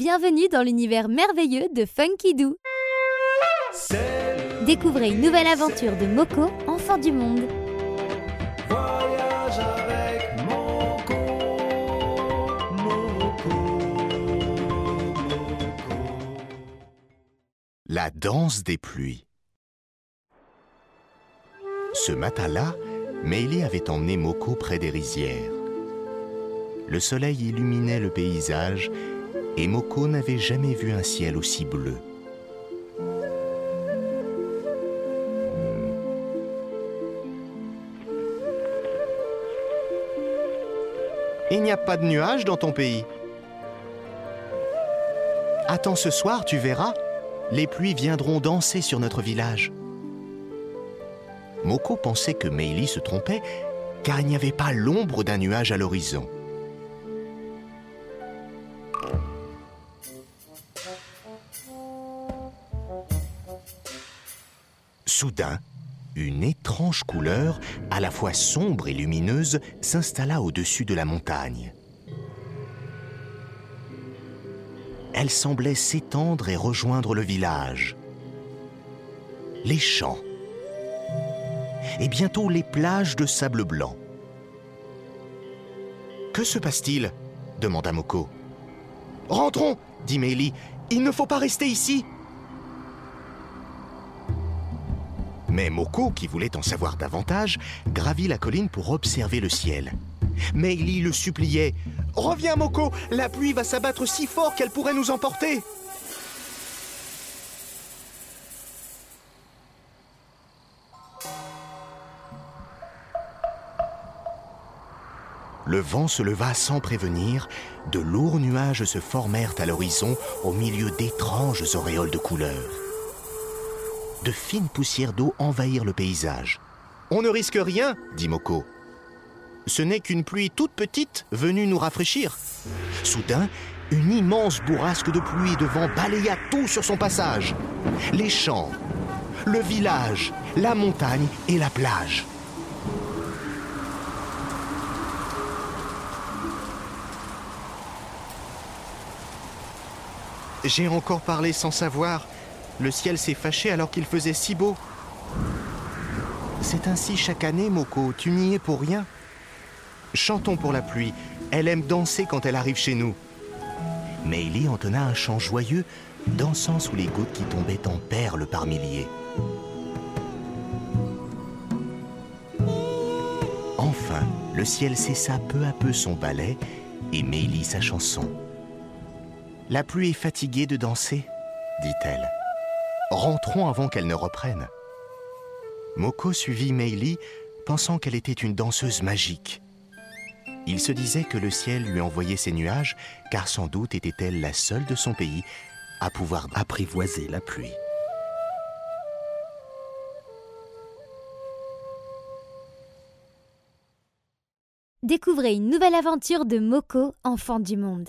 Bienvenue dans l'univers merveilleux de Funky Doo. Découvrez une nouvelle aventure de Moko, enfant du monde. Voyage avec Moko, Moko, Moko. La danse des pluies. Ce matin-là, Meili avait emmené Moko près des rizières. Le soleil illuminait le paysage et Moko n'avait jamais vu un ciel aussi bleu. Il n'y a pas de nuages dans ton pays. Attends ce soir, tu verras. Les pluies viendront danser sur notre village. Moko pensait que Meili se trompait, car il n'y avait pas l'ombre d'un nuage à l'horizon. Soudain, une étrange couleur, à la fois sombre et lumineuse, s'installa au-dessus de la montagne. Elle semblait s'étendre et rejoindre le village, les champs et bientôt les plages de sable blanc. Que se passe-t-il? demanda Moko. Rentrons, dit Meili. Il ne faut pas rester ici. Mais Moko, qui voulait en savoir davantage, gravit la colline pour observer le ciel. Meili le suppliait. Reviens, Moko, la pluie va s'abattre si fort qu'elle pourrait nous emporter. Le vent se leva sans prévenir, de lourds nuages se formèrent à l'horizon au milieu d'étranges auréoles de couleurs. De fines poussières d'eau envahirent le paysage. On ne risque rien, dit Moko. Ce n'est qu'une pluie toute petite venue nous rafraîchir. Soudain, une immense bourrasque de pluie et de vent balaya tout sur son passage. Les champs, le village, la montagne et la plage. J'ai encore parlé sans savoir. Le ciel s'est fâché alors qu'il faisait si beau. C'est ainsi chaque année, Moko, tu n'y es pour rien. Chantons pour la pluie. Elle aime danser quand elle arrive chez nous. Meili entonna un chant joyeux, dansant sous les gouttes qui tombaient en perles par milliers. Enfin, le ciel cessa peu à peu son balai et Meili sa chanson. La pluie est fatiguée de danser, dit-elle. Rentrons avant qu'elle ne reprenne. Moko suivit Meili, pensant qu'elle était une danseuse magique. Il se disait que le ciel lui envoyait ses nuages, car sans doute était-elle la seule de son pays à pouvoir apprivoiser la pluie. Découvrez une nouvelle aventure de Moko, enfant du monde.